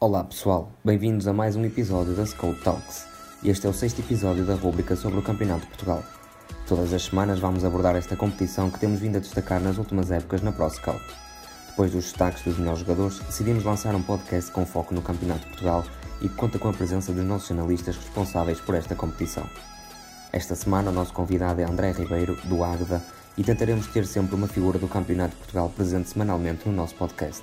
Olá pessoal, bem-vindos a mais um episódio da Scout Talks. Este é o sexto episódio da rúbrica sobre o Campeonato de Portugal. Todas as semanas vamos abordar esta competição que temos vindo a destacar nas últimas épocas na Pro Scout. Depois dos destaques dos melhores jogadores, decidimos lançar um podcast com foco no Campeonato de Portugal e que conta com a presença dos nossos analistas responsáveis por esta competição. Esta semana o nosso convidado é André Ribeiro, do Águeda, e tentaremos ter sempre uma figura do Campeonato de Portugal presente semanalmente no nosso podcast.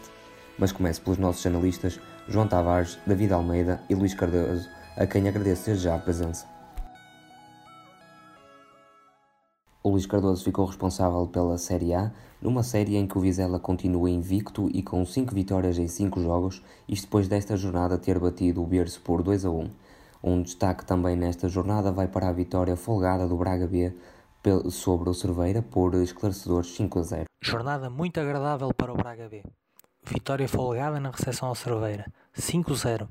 Mas comece pelos nossos analistas João Tavares, David Almeida e Luís Cardoso, a quem agradeço desde já a presença. O Luís Cardoso ficou responsável pela Série A, numa série em que o Vizela continua invicto e com 5 vitórias em 5 jogos, isto depois desta jornada ter batido o Berço por 2 a 1. Um destaque também nesta jornada vai para a vitória folgada do Braga B sobre o Cerveira por esclarecedores 5 a 0. Jornada muito agradável para o Braga B. Vitória folgada na recepção ao Cerveira, 5-0,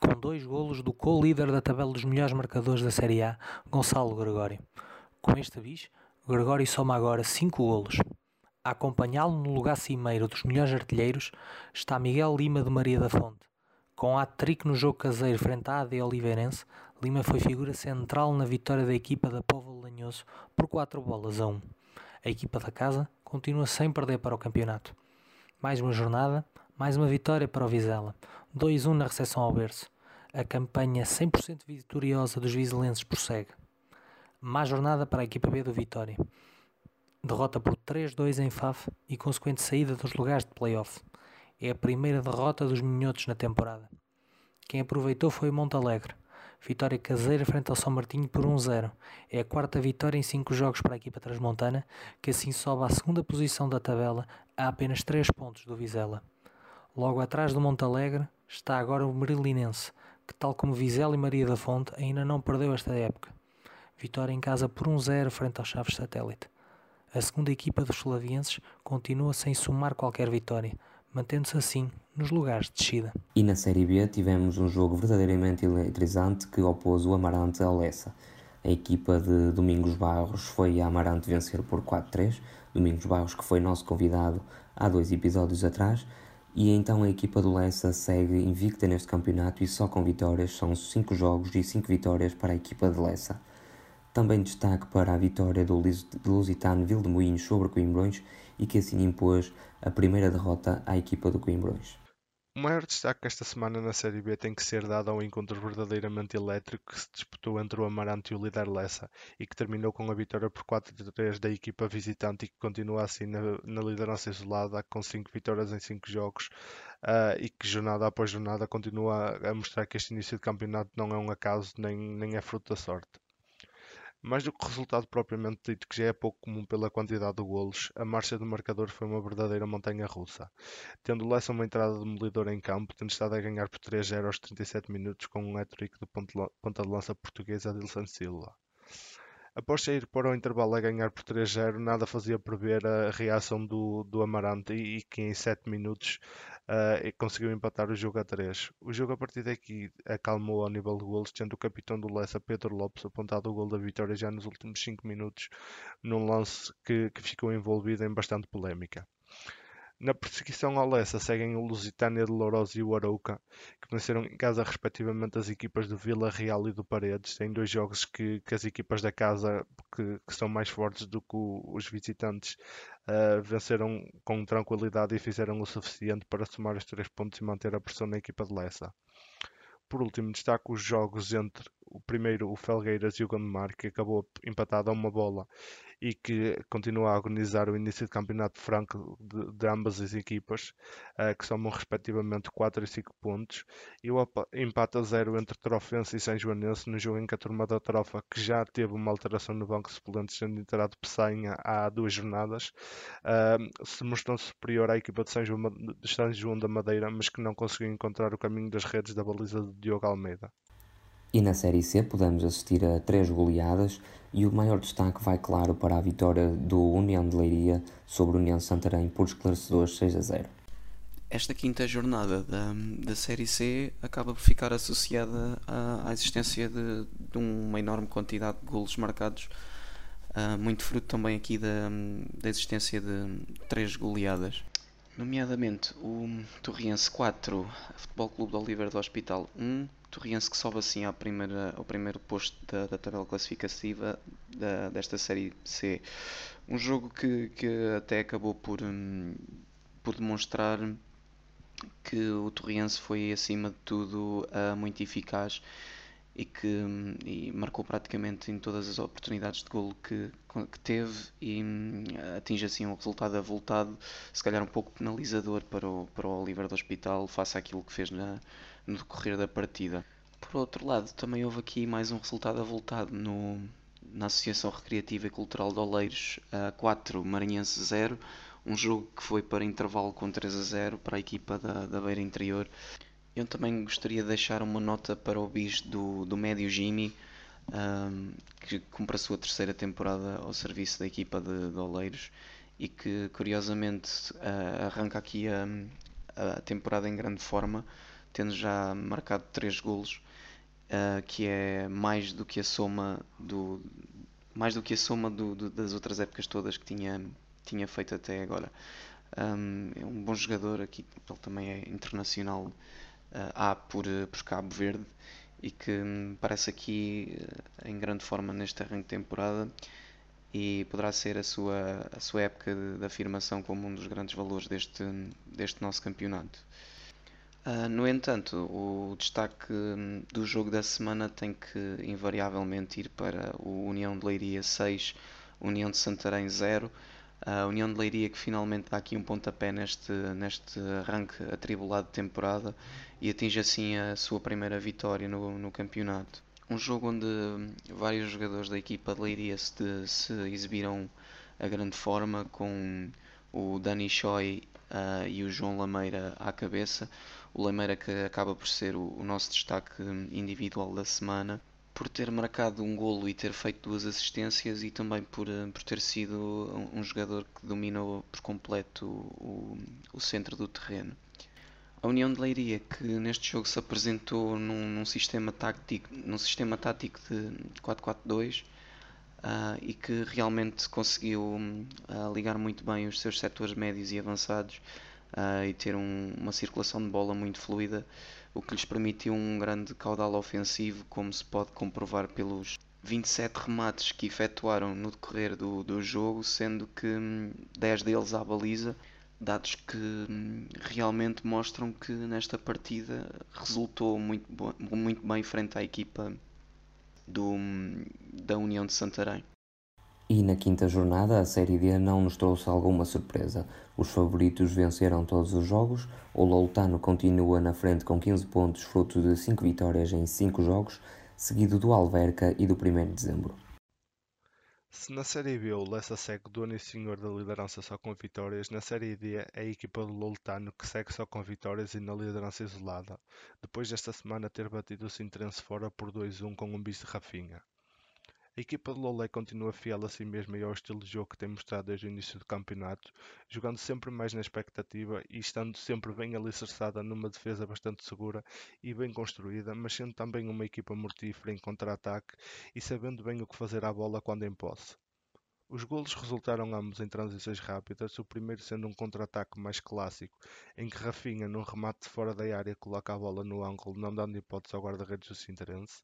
com dois golos do co-líder da tabela dos melhores marcadores da Série A, Gonçalo Gregório. Com este bis, Gregório soma agora 5 golos. A acompanhá-lo no lugar cimeiro dos melhores artilheiros está Miguel Lima de Maria da Fonte. Com hat-trick no jogo caseiro frente à AD Oliveirense, Lima foi figura central na vitória da equipa da Povo Lanhoso por 4 bolas a 1. A equipa da casa continua sem perder para o campeonato. Mais uma jornada, mais uma vitória para o Vizela. 2-1 na recepção ao berço. A campanha 100% vitoriosa dos vizelenses prossegue. Má jornada para a equipa B do Vitória. Derrota por 3-2 em Faf e consequente saída dos lugares de playoff. É a primeira derrota dos minhotos na temporada. Quem aproveitou foi o Montalegre. Vitória caseira frente ao São Martinho por 1-0. É a quarta vitória em 5 jogos para a equipa transmontana, que assim sobe à segunda posição da tabela a apenas 3 pontos do Vizela. Logo atrás do Montalegre está agora o Merilinense, que tal como Vizela e Maria da Fonte ainda não perdeu esta época. Vitória em casa por 1-0 frente aos Chaves Satélite. A segunda equipa dos Slavienses continua sem somar qualquer vitória, mantendo-se assim nos lugares de descida. E na Série B tivemos um jogo verdadeiramente eletrizante que opôs o Amarante ao Lessa. A equipa de Domingos Barros foi a Amarante vencer por 4-3. Domingos Barros, que foi nosso convidado há dois episódios atrás. E então a equipa do Lessa segue invicta neste campeonato e só com vitórias. São 5 jogos e 5 vitórias para a equipa de Lessa. Também destaque para a vitória do Lusitano Vildemoinhos sobre Coimbrões e que assim impôs a primeira derrota à equipa do Coimbrões. O maior destaque esta semana na Série B tem que ser dado ao encontro verdadeiramente elétrico que se disputou entre o Amarante e o líder Lessa e que terminou com a vitória por 4-3 da equipa visitante e que continua assim na, na liderança isolada com 5 vitórias em 5 jogos uh, e que jornada após jornada continua a mostrar que este início de campeonato não é um acaso nem, nem é fruto da sorte. Mais do que o resultado propriamente dito, que já é pouco comum pela quantidade de golos, a marcha do marcador foi uma verdadeira montanha russa. Tendo Lessa uma entrada demolidora em campo, tendo estado a ganhar por 3-0 aos 37 minutos com um hat-trick do ponta de lança português Adilson Silva. Após sair para o intervalo a ganhar por 3-0, nada fazia prever a reação do, do Amarante e, que em 7 minutos uh, conseguiu empatar o jogo a 3. O jogo a partir daqui acalmou ao nível de golos, tendo o capitão do Lessa, Pedro Lopes, apontado o gol da vitória já nos últimos 5 minutos, num lance que, que ficou envolvido em bastante polémica. Na perseguição ao Lessa seguem o Lusitânia de Lourosa e o Arouca, que venceram em casa respectivamente as equipas do Vila Real e do Paredes, em dois jogos que, que as equipas da casa, que, que, são mais fortes do que os visitantes, uh, venceram com tranquilidade e fizeram o suficiente para somar os três pontos e manter a pressão na equipa de Lessa. Por último, destaco os jogos entre o primeiro, o Felgueiras e o Gondomar, que acabou empatado a uma bola e que continua a agonizar o início de campeonato franco de, de ambas as equipas, uh, que somam respectivamente 4 e 5 pontos, e o empate a zero entre Trofense e São Joanense no jogo em que a turma da Trofa, que já teve uma alteração no banco de suplentes, sendo enterado Pessanha há duas jornadas, uh, se mostrou superior à equipa de São, João, de São João da Madeira, mas que não conseguiu encontrar o caminho das redes da baliza de Diogo Almeida. E na Série C podemos assistir a três goleadas e o maior destaque vai, claro, para a vitória do União de Leiria sobre o União de Santarém por esclarecedores 6 a 0. Esta quinta jornada da, da Série C acaba por ficar associada à, à existência de, de, uma enorme quantidade de golos marcados, uh, muito fruto também aqui da, da existência de três goleadas. nomeadamente o Torriense 4, Futebol Clube do Oliver do Hospital 1, Torriense que sobe assim à primeira, ao primeiro posto da, da tabela classificativa da, desta Série C. Um jogo que, que até acabou por, hum, por demonstrar que o Torriense foi acima de tudo uh, muito eficaz e que e marcou praticamente em todas as oportunidades de golo que, que teve e hum, atinge assim um resultado avultado, se calhar um pouco penalizador para o, para o Oliver do Hospital face àquilo que fez na, no decorrer da partida. Por outro lado, também houve aqui mais um resultado avultado no, na Associação Recreativa e Cultural de Oleiros uh, 4, Maranhense 0, um jogo que foi para intervalo com 3 a 0 para a equipa da, da Beira Interior. Eu também gostaria de deixar uma nota para o bis do, do médio Jimmy, um, que cumpre a sua terceira temporada ao serviço da equipa de, de Oleiros e que curiosamente uh, arranca aqui a, a, temporada em grande forma, tendo já marcado 3 golos, uh, que é mais do que a soma do mais do que a soma do, do, das outras épocas todas que tinha, tinha feito até agora. Um, é um bom jogador aqui, ele também é internacional há por, eh, por Cabo Verde e que parece aqui eh, em grande forma neste arranque de temporada e poderá ser a sua, a sua época de, de afirmação como um dos grandes valores deste, deste nosso campeonato. Uh, no entanto, o destaque hum, do jogo da semana tem que invariavelmente ir para o União de Leiria 6, União de Santarém 0 a União de Leiria que finalmente dá aqui um pontapé neste, neste arranque atribulado de temporada e atinge assim a sua primeira vitória no, no campeonato. Um jogo onde vários jogadores da equipa de Leiria se, se exibiram a grande forma, com o Dani Choi uh, e o João Lameira à cabeça. O Lameira que acaba por ser o, o nosso destaque individual da semana por ter marcado um golo e ter feito duas assistências e também por, eh, por ter sido um, jogador que dominou por completo o, o, centro do terreno. A União de Leiria, que neste jogo se apresentou num, num sistema tático, num sistema tático de 4-4-2 uh, ah, e que realmente conseguiu uh, ligar muito bem os seus setores médios e avançados uh, e ter um, uma circulação de bola muito fluida o que lhes permitiu um grande caudal ofensivo, como se pode comprovar pelos 27 remates que efetuaram no decorrer do, do jogo, sendo que 10 hum, deles à baliza, dados que hum, realmente mostram que nesta partida resultou muito, muito bem frente à equipa do, hum, da União de Santarém. E na quinta jornada, a Série D não nos trouxe alguma surpresa. Os favoritos venceram todos os jogos, o Loutano continua na frente com 15 pontos, fruto de 5 vitórias em 5 jogos, seguido do Alverca e do 1 de dezembro. Se na Série B o Lessa segue dono e senhor da liderança só com vitórias, na Série D é a equipa do Loutano que segue só com vitórias e na liderança isolada, depois desta semana ter batido o Sintrense fora por 2-1 com um bis de Rafinha. A equipa de Lolé continua fiel a si mesma e ao estilo de jogo que tem mostrado desde o início do campeonato, jogando sempre mais na expectativa e estando sempre bem alicerçada numa defesa bastante segura e bem construída, mas sendo também uma equipa mortífera em contra-ataque e sabendo bem o que fazer à bola quando em posse. Os golos resultaram ambos em transições rápidas, o primeiro sendo um contra-ataque mais clássico, em que Rafinha, num remate fora da área, coloca a bola no ângulo, não dando hipótese ao guarda-redes do Sinterense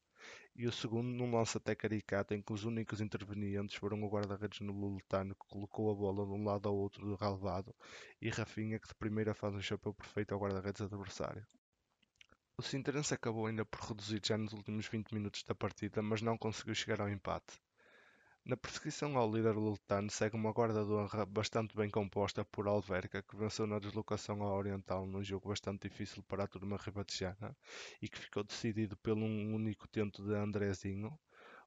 e o segundo num lance até caricato em que os únicos intervenientes foram o guarda-redes no Luletano que colocou a bola de um lado ao outro do relevado e Rafinha que de primeira faz um chapéu perfeito ao guarda-redes adversário. O Sinterense acabou ainda por reduzir já nos últimos 20 minutos da partida, mas não conseguiu chegar ao empate. Na perseguição ao líder lutano segue uma guarda de honra bastante bem composta por Alverca, que venceu na deslocação ao Oriental num jogo bastante difícil para a turma ribatejana e que ficou decidido pelo um único tento de Andrezinho.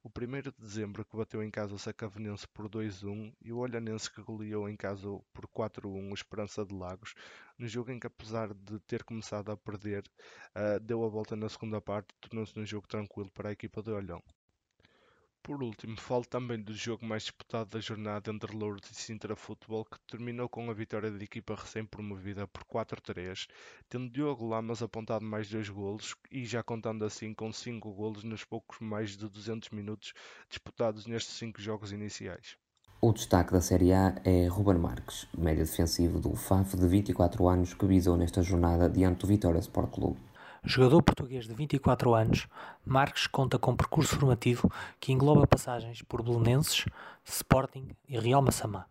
O 1 de dezembro que bateu em casa o Sacavenense por 2-1 e o Olhanense que goleou em casa por 4-1 o Esperança de Lagos, no jogo em que apesar de ter começado a perder, uh, deu a volta na segunda parte e tornou-se um jogo tranquilo para a equipa de Olhão. Por último, falo também do jogo mais disputado da jornada entre Lourdes e Sintra Futebol, que terminou com a vitória da equipa recém-promovida por 4-3, tendo Diogo Lamas apontado mais dois golos e já contando assim com 5 golos nos poucos mais de 200 minutos disputados nestes 5 jogos iniciais. O destaque da Série A é Ruben Marques, médio defensivo do FAF de 24 anos que visou nesta jornada diante do Vitória Sport Clube. Jogador português de 24 anos, Marques conta com um percurso formativo que engloba passagens por Belenenses, Sporting e Real Massamá.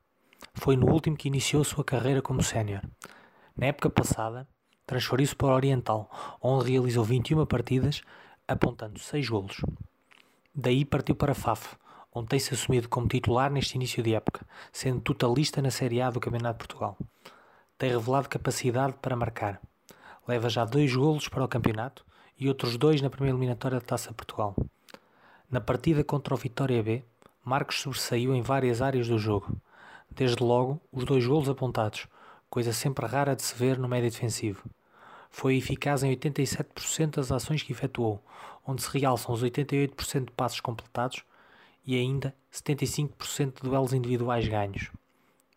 Foi no último que iniciou sua carreira como sénior. Na época passada, transferiu-se para Oriental, onde realizou 21 partidas, apontando 6 golos. Daí partiu para FAF, onde tem-se assumido como titular neste início de época, sendo totalista na Série A do Campeonato de Portugal. Tem revelado capacidade para marcar. Leva já dois golos para o campeonato e outros dois na primeira eliminatória da Taça Portugal. Na partida contra o Vitória B, Marcos sobressaiu em várias áreas do jogo. Desde logo, os dois golos apontados, coisa sempre rara de se ver no médio defensivo. Foi eficaz em 87% das ações que efetuou, onde se realçam os 88% de passos completados e ainda 75% de duelos individuais ganhos.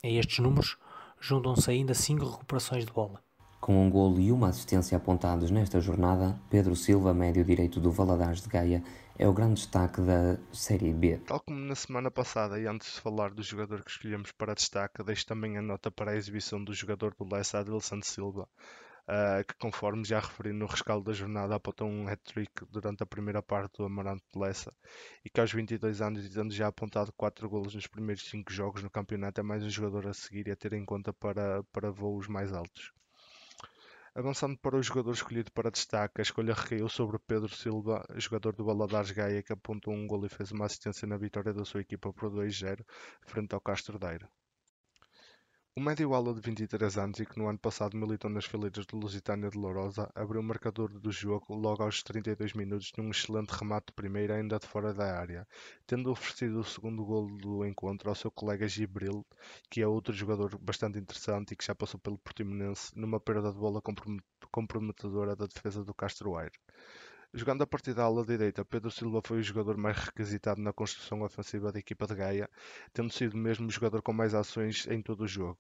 A estes números juntam-se ainda 5 recuperações de bola. Com um golo e uma assistência apontados nesta jornada, Pedro Silva, médio direito do Valadares de Gaia, é o grande destaque da Série B. Tal como na semana passada, e antes de falar do jogador que escolhemos para destaque, deixo também a nota para a exibição do jogador do Lessa, Adilson Silva, uh, que conforme já referi no rescaldo da jornada apontou um hat-trick durante a primeira parte do Amarante de Lessa e que aos 22 anos e tendo já apontado 4 golos nos primeiros 5 jogos no campeonato é mais um jogador a seguir e a ter em conta para, para voos mais altos. Avançando para o jogador escolhido para destaque, a escolha recaiu sobre Pedro Silva, jogador do Baladares Gaia, que apontou um gol e fez uma assistência na vitória da sua equipa por 2-0 frente ao Castro Daire. O médio-ala de 23 anos e que no ano passado militou nas fileiras do Lusitânia de Lourosa abriu o marcador do jogo logo aos 32 minutos num excelente remate de primeira ainda de fora da área, tendo oferecido o segundo golo do encontro ao seu colega Gibril, que é outro jogador bastante interessante e que já passou pelo Portimonense numa perda de bola comprometedora da defesa do Castro Aire. Jogando a partir da ala direita, Pedro Silva foi o jogador mais requisitado na construção ofensiva da equipa de Gaia, tendo sido mesmo o jogador com mais ações em todo o jogo.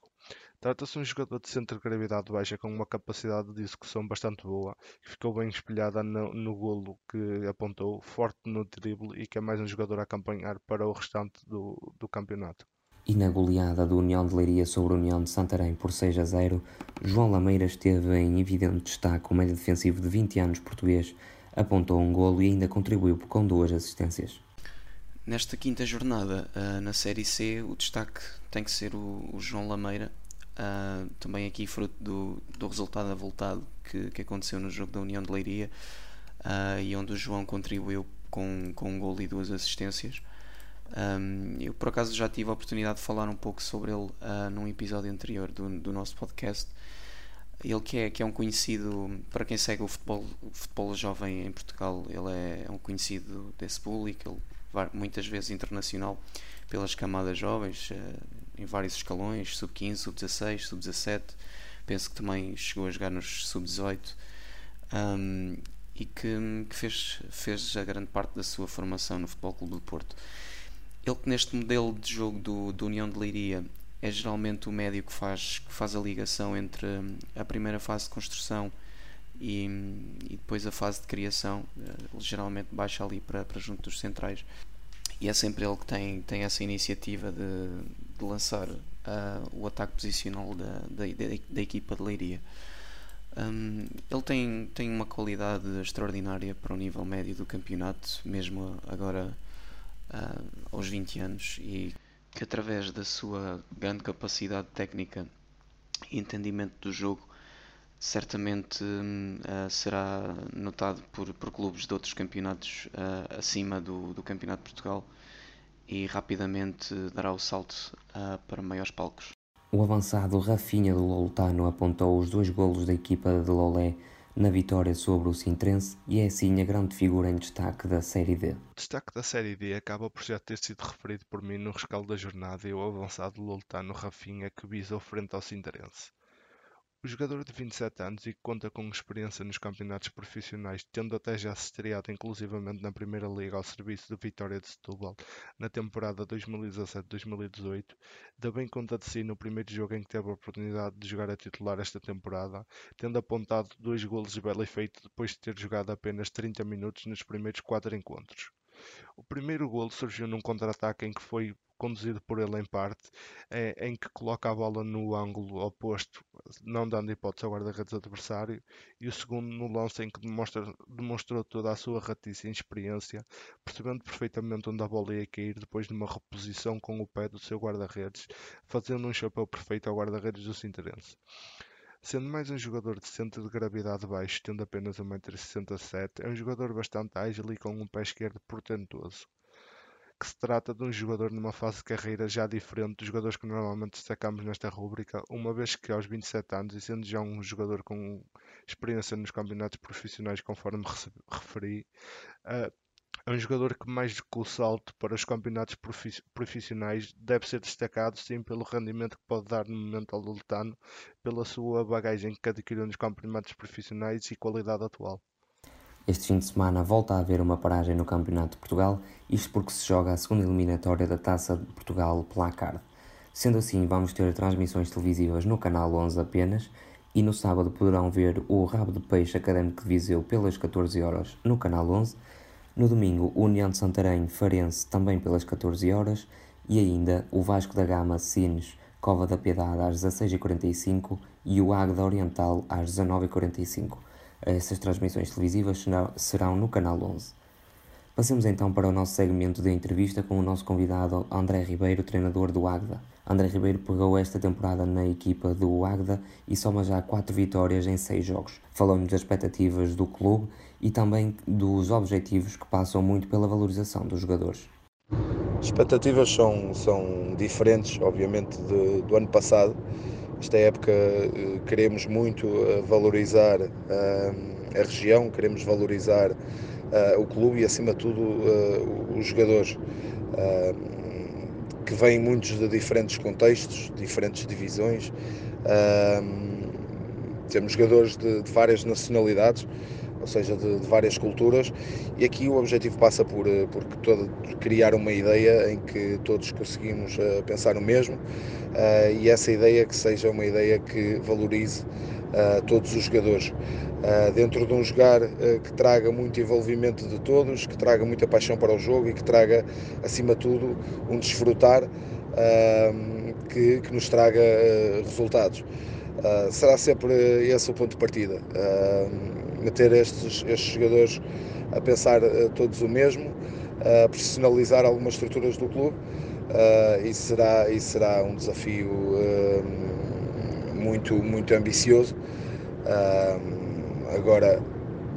Trata-se de um jogador de centro de gravidade baixa com uma capacidade de execução bastante boa, que ficou bem espelhada no, no golo que apontou, forte no drible e que é mais um jogador a acompanhar para o restante do, do campeonato. E na goleada do União de Leiria sobre a União de Santarém por 6 a 0, João Lameira esteve em evidente destaque o médio defensivo de 20 anos português apontou um golo e ainda contribuiu com duas assistências. Nesta quinta jornada, uh, na Série C, o destaque tem que ser o, João Lameira, uh, também aqui fruto do, do resultado avultado que, que aconteceu no jogo da União de Leiria, uh, e onde o João contribuiu com, com um golo e duas assistências. Um, eu por acaso já tive a oportunidade de falar um pouco sobre ele uh, num episódio anterior do, do nosso podcast ele que é, que é um conhecido, para quem segue o futebol, o futebol jovem em Portugal, ele é, um conhecido desse público, ele vai muitas vezes internacional pelas camadas jovens, eh, em vários escalões, sub-15, sub-16, sub-17, penso que também chegou a jogar nos sub-18 um, e que, que, fez, fez a grande parte da sua formação no Futebol Clube do Porto. Ele que neste modelo de jogo do, do União de Leiria é geralmente o médio que faz, que faz a ligação entre hum, a primeira fase de construção e, e depois a fase de criação. Ele eh, geralmente baixa ali para, para junto dos centrais. E é sempre ele que tem, tem essa iniciativa de, de lançar uh, o ataque posicional da, da, da, equipa de Leiria. Um, ele tem, tem uma qualidade extraordinária para o nível médio do campeonato, mesmo agora uh, aos 20 anos. E que através da sua grande capacidade técnica e entendimento do jogo certamente uh, será notado por, por clubes de outros campeonatos uh, acima do, do Campeonato de Portugal e rapidamente dará o salto uh, para maiores palcos. O avançado Rafinha do Loltano apontou os dois golos da equipa de Lolé na vitória sobre o Sintrense e é assim a grande figura em destaque da Série D. O destaque da Série D acaba por já ter sido referido por mim no rescaldo da jornada e o avançado Loltano Rafinha que visou frente ao Sintrense. O jogador de 27 anos e que conta com experiência nos campeonatos profissionais, tendo até já se estreado inclusivamente na Primeira Liga ao serviço do Vitória de Setúbal na temporada 2017-2018, dá bem conta de si no primeiro jogo em que teve a oportunidade de jogar a titular esta temporada, tendo apontado dois golos de belo efeito depois de ter jogado apenas 30 minutos nos primeiros quatro encontros. O primeiro golo surgiu num contra-ataque em que foi conduzido por ele em parte, é, em que coloca a bola no ângulo oposto, não dando hipótese ao guarda-redes adversário, e o segundo no lance em que demonstra, demonstrou toda a sua ratice e experiência, percebendo perfeitamente onde a bola ia cair depois de uma reposição com o pé do seu guarda-redes, fazendo um chapéu perfeito ao guarda-redes do Sinterense. Sendo mais um jogador de centro de gravidade baixo, tendo apenas 1,67m, é um jogador bastante ágil e com um pé esquerdo portentoso que se trata de um jogador numa fase de carreira já diferente dos jogadores que normalmente destacamos nesta rúbrica, uma vez que aos 27 anos e sendo já um jogador com experiência nos campeonatos profissionais, conforme referi, uh, é um jogador que mais do que o salto para os campeonatos profissionais deve ser destacado sim pelo rendimento que pode dar no momento ao Lutano, pela sua bagagem que adquiriu nos campeonatos profissionais e qualidade atual. Este fim de semana volta a haver uma paragem no Campeonato de Portugal, isto porque se joga a segunda eliminatória da Taça de Portugal Placard. Sendo assim, vamos ter transmissões televisivas no canal 11 apenas e no sábado poderão ver o Rabo de Peixe Académico de Viseu pelas 14 horas no canal 11, no domingo União de Santarém Farense também pelas 14 horas e ainda o Vasco da Gama Sines Cova da Piedade às 16h45 e o Águeda Oriental às 19h45. Essas transmissões televisivas serão no canal 11. Passemos então para o nosso segmento de entrevista com o nosso convidado André Ribeiro, treinador do Agda. André Ribeiro pegou esta temporada na equipa do Agda e soma já 4 vitórias em 6 jogos. Falou-nos das expectativas do clube e também dos objetivos que passam muito pela valorização dos jogadores. As expectativas são, são diferentes, obviamente, de, do ano passado esta época eh, queremos muito eh, valorizar eh, a região, queremos valorizar o clube e, acima de tudo, os jogadores que vêm muitos de diferentes contextos, diferentes divisões. Temos jogadores de, de várias nacionalidades ou seja, de, de, várias culturas, e aqui o objetivo passa por, eh, por todo, criar uma ideia em que todos conseguimos uh, pensar o mesmo, uh, e essa ideia que seja uma ideia que valorize uh, todos os jogadores. dentro de um jogar que traga muito envolvimento de todos, que traga muita paixão para o jogo e que traga, acima de tudo, um desfrutar que, que, nos traga resultados. será sempre esse o ponto de partida. Meter estes, estes jogadores a pensar todos o mesmo, a profissionalizar algumas estruturas do clube uh, e, será, e será um desafio muito, muito ambicioso. agora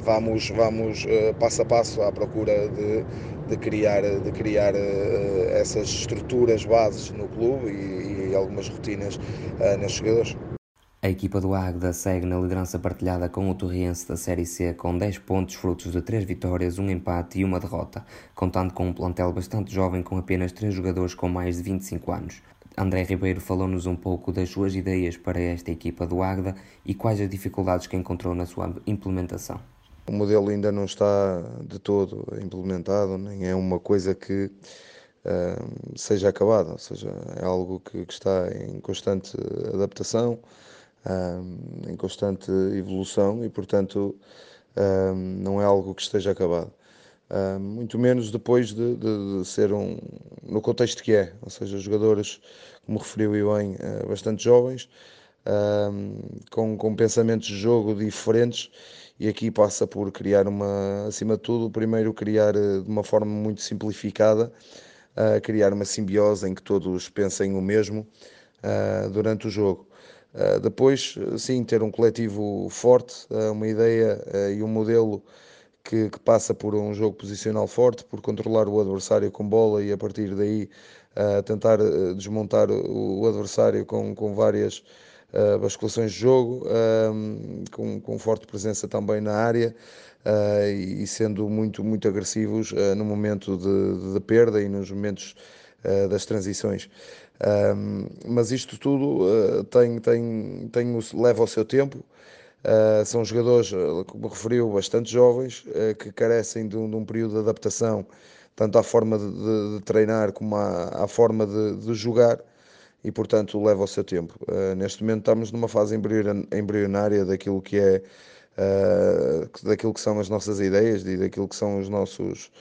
vamos, vamos passo a passo à procura de, de criar, de criar essas estruturas bases no clube e, e algumas rotinas nestes jogadores. A equipa do Águeda segue na liderança partilhada com o Torriense da Série C com 10 pontos frutos de 3 vitórias, um empate e uma derrota, contando com um plantel bastante jovem com apenas 3 jogadores com mais de 25 anos. André Ribeiro falou-nos um pouco das suas ideias para esta equipa do Águeda e quais as dificuldades que encontrou na sua implementação. O modelo ainda não está de todo implementado, nem é uma coisa que uh, seja acabada, ou seja, é algo que, que está em constante adaptação um, em constante evolução e, portanto, um, não é algo que esteja acabado. Um, muito menos depois de, de, de, ser um no contexto que é, ou seja, jogadores, como referiu e bem, uh, bastante jovens, com, com pensamentos de jogo diferentes e aqui passa por criar uma, acima de tudo, primeiro criar uh, de uma forma muito simplificada, uh, criar uma simbiose em que todos pensem o mesmo uh, durante o jogo. Uh, depois, sim, ter um coletivo forte, uh, uma ideia uh, e um modelo que, que, passa por um jogo posicional forte, por controlar o adversário com bola e a partir daí tentar desmontar o, o, adversário com, com várias basculações de jogo, com, com forte presença também na área. e sendo muito, muito agressivos no momento de, de, perda e nos momentos das transições. Um, mas isto tudo uh, tem, tem, tem, leva o seu tempo. Uh, são jogadores, ah, como referiu, bastante jovens, uh, que carecem de um, de um, período de adaptação, tanto à forma de, de, de treinar como à, à forma de, jogar, e portanto leva o seu tempo. neste momento estamos numa fase embrionária daquilo que é daquilo que são as nossas ideias e daquilo que são os nossos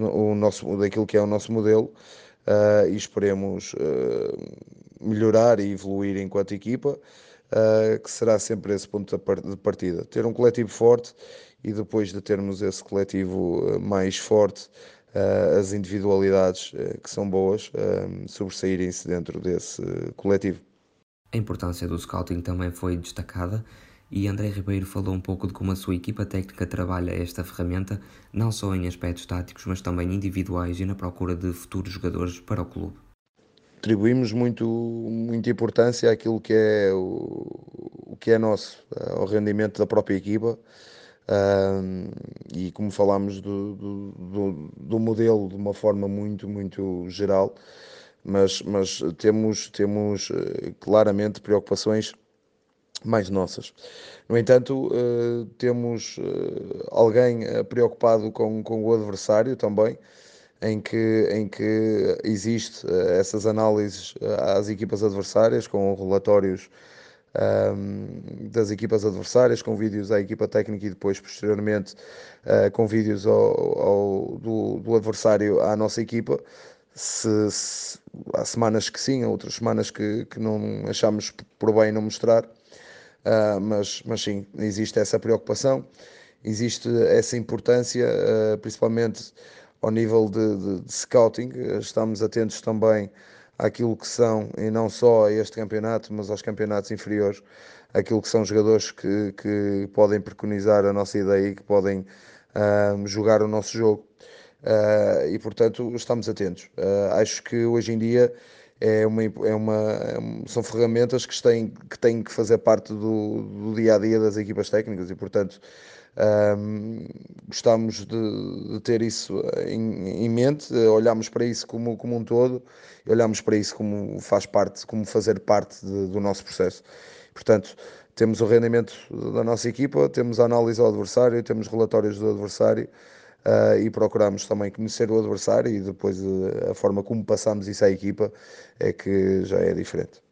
o nosso, daquilo que é o nosso modelo uh, e esperemos uh, melhorar e evoluir enquanto equipa, uh, que será sempre esse ponto de partida. Ter um coletivo forte e depois de termos esse coletivo mais forte, as individualidades que são boas sobressaírem-se dentro desse coletivo. A importância do scouting também foi destacada e André Ribeiro falou um pouco de como a sua equipa técnica trabalha esta ferramenta, não só em aspectos táticos, mas também individuais e na procura de futuros jogadores para o clube. Atribuímos muito, muita importância àquilo que é o, o que é nosso, ao rendimento da própria equipa. E como falámos do, do, do, do, modelo de uma forma muito, muito geral, mas, mas temos, temos eh, claramente preocupações mais nossas. No entanto, uh, temos alguém preocupado com, com o adversário também, em que, em que existe essas análises às equipas adversárias, com relatórios um, das equipas adversárias, com vídeos à equipa técnica e depois, posteriormente, com vídeos ao, ao, do, do, adversário à nossa equipa. Se, se, há semanas que sim, há outras semanas que, que não achamos por bem não mostrar. Uh, mas, mas sim, existe essa preocupação, existe essa importância, uh, principalmente ao nível de, de, de, scouting. Estamos atentos também àquilo que são, e não só a este campeonato, mas aos campeonatos inferiores, aquilo que são jogadores que, que podem preconizar a nossa ideia e que podem uh, jogar o nosso jogo. e portanto, estamos atentos. acho que hoje em dia é uma, é uma, é são ferramentas que têm, que têm que fazer parte do, do dia a dia das equipas técnicas e, portanto, um, gostamos de, de, ter isso em, em, mente, olhamos para isso como, como um todo, olhamos para isso como faz parte, como fazer parte de, do nosso processo. Portanto, temos o rendimento da nossa equipa, temos a análise ao adversário, temos relatórios do adversário uh, e procuramos também conhecer o adversário e depois uh, a forma como passamos isso à equipa é que já é diferente.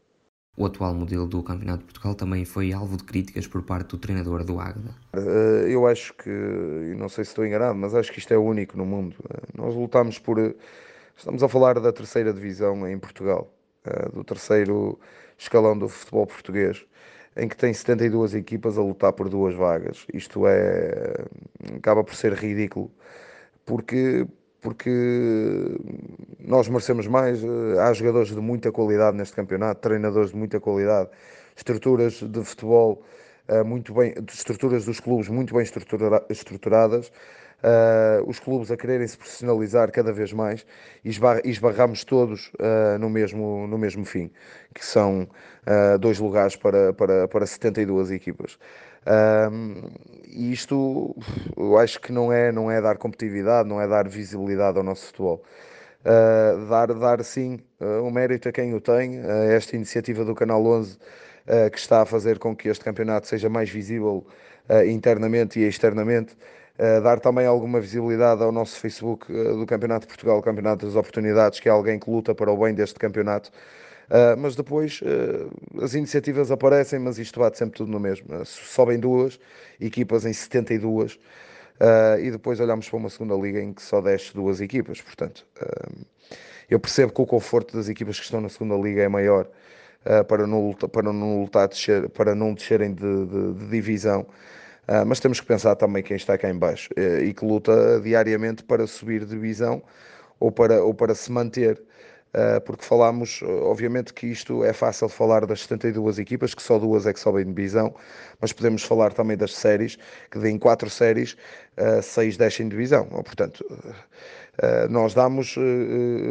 O atual modelo do Campeonato de Portugal também foi alvo de críticas por parte do treinador do Águeda. Uh, eu acho que, não sei se estou enganado, mas acho que isto é único no mundo. nós lutamos por. Estamos a falar da terceira divisão em Portugal, do terceiro escalão do futebol português em que tem 72 equipas a lutar por duas vagas. Isto é acaba por ser ridículo, porque porque nós merecemos mais. Há jogadores de muita qualidade neste campeonato, treinadores de muita qualidade, estruturas de futebol eh, muito bem, estruturas dos clubes muito bem estrutura, estruturadas uh, os clubes a quererem se profissionalizar cada vez mais e esbarramos todos no, mesmo, no mesmo fim, que são dois lugares para, para, para 72 equipas. E isto eu acho que não é, não é dar competitividade, não é dar visibilidade ao nosso futebol. Uh, dar, dar sim uh, o mérito a quem o tem, uh, esta iniciativa do Canal 11 que está a fazer com que este campeonato seja mais visível internamente e externamente, Uh, dar também alguma visibilidade ao nosso Facebook uh, do Campeonato de Portugal, Campeonato das Oportunidades, que é alguém que luta para o bem deste campeonato. Uh, mas depois as iniciativas aparecem, mas isto bate sempre tudo no mesmo. sobem duas, equipas em 72, e depois olhamos para uma segunda liga em que só desce duas equipas. Portanto, eu percebo que o conforto das equipas que estão na segunda liga é maior para, não, para, não lutar, descer, para não descerem de, de, de divisão. Uh, mas temos que pensar também quem está cá em baixo uh, e que luta diariamente para subir divisão ou para, ou para se manter. Uh, porque falámos, obviamente que isto é fácil falar das 72 equipas, que só duas é que sobem de divisão, mas podemos falar também das séries, que em quatro séries, uh, seis descem de divisão. Portanto, nós damos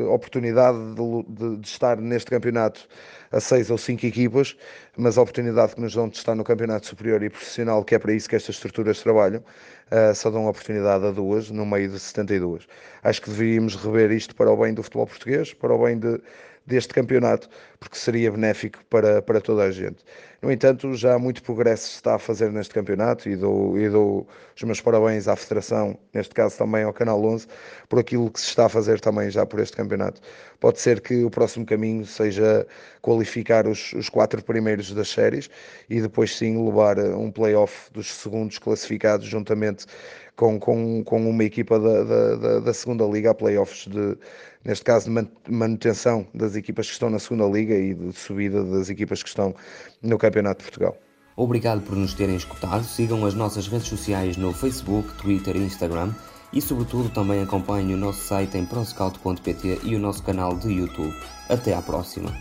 oportunidade de, de, de estar neste campeonato a seis ou cinco equipas, mas a oportunidade que nos dão de estar no campeonato superior e profissional, que é para isso que estas estruturas trabalham, uh, só dão oportunidade a duas no meio de 72. Acho que deveríamos rever isto para o bem do futebol português, para o bem de, deste campeonato, porque seria benéfico para, para toda a gente. No entanto, já muito progresso se está a fazer neste campeonato e dou, e dou os meus parabéns à Federação, neste caso também ao Canal 11, por aquilo que se está a fazer também já por este campeonato. Pode ser que o próximo caminho seja qualificar os, os quatro primeiros das séries e depois sim levar um play-off dos segundos classificados juntamente com, com, com uma equipa da, da, da segunda liga a playoffs de, neste caso, de manutenção das equipas que estão na segunda liga e de subida das equipas que estão no Campeonato de Portugal. Obrigado por nos terem escutado. Sigam as nossas redes sociais no Facebook, Twitter e Instagram e, sobretudo, também acompanhem o nosso site em proscout.pt e o nosso canal de YouTube. Até à próxima!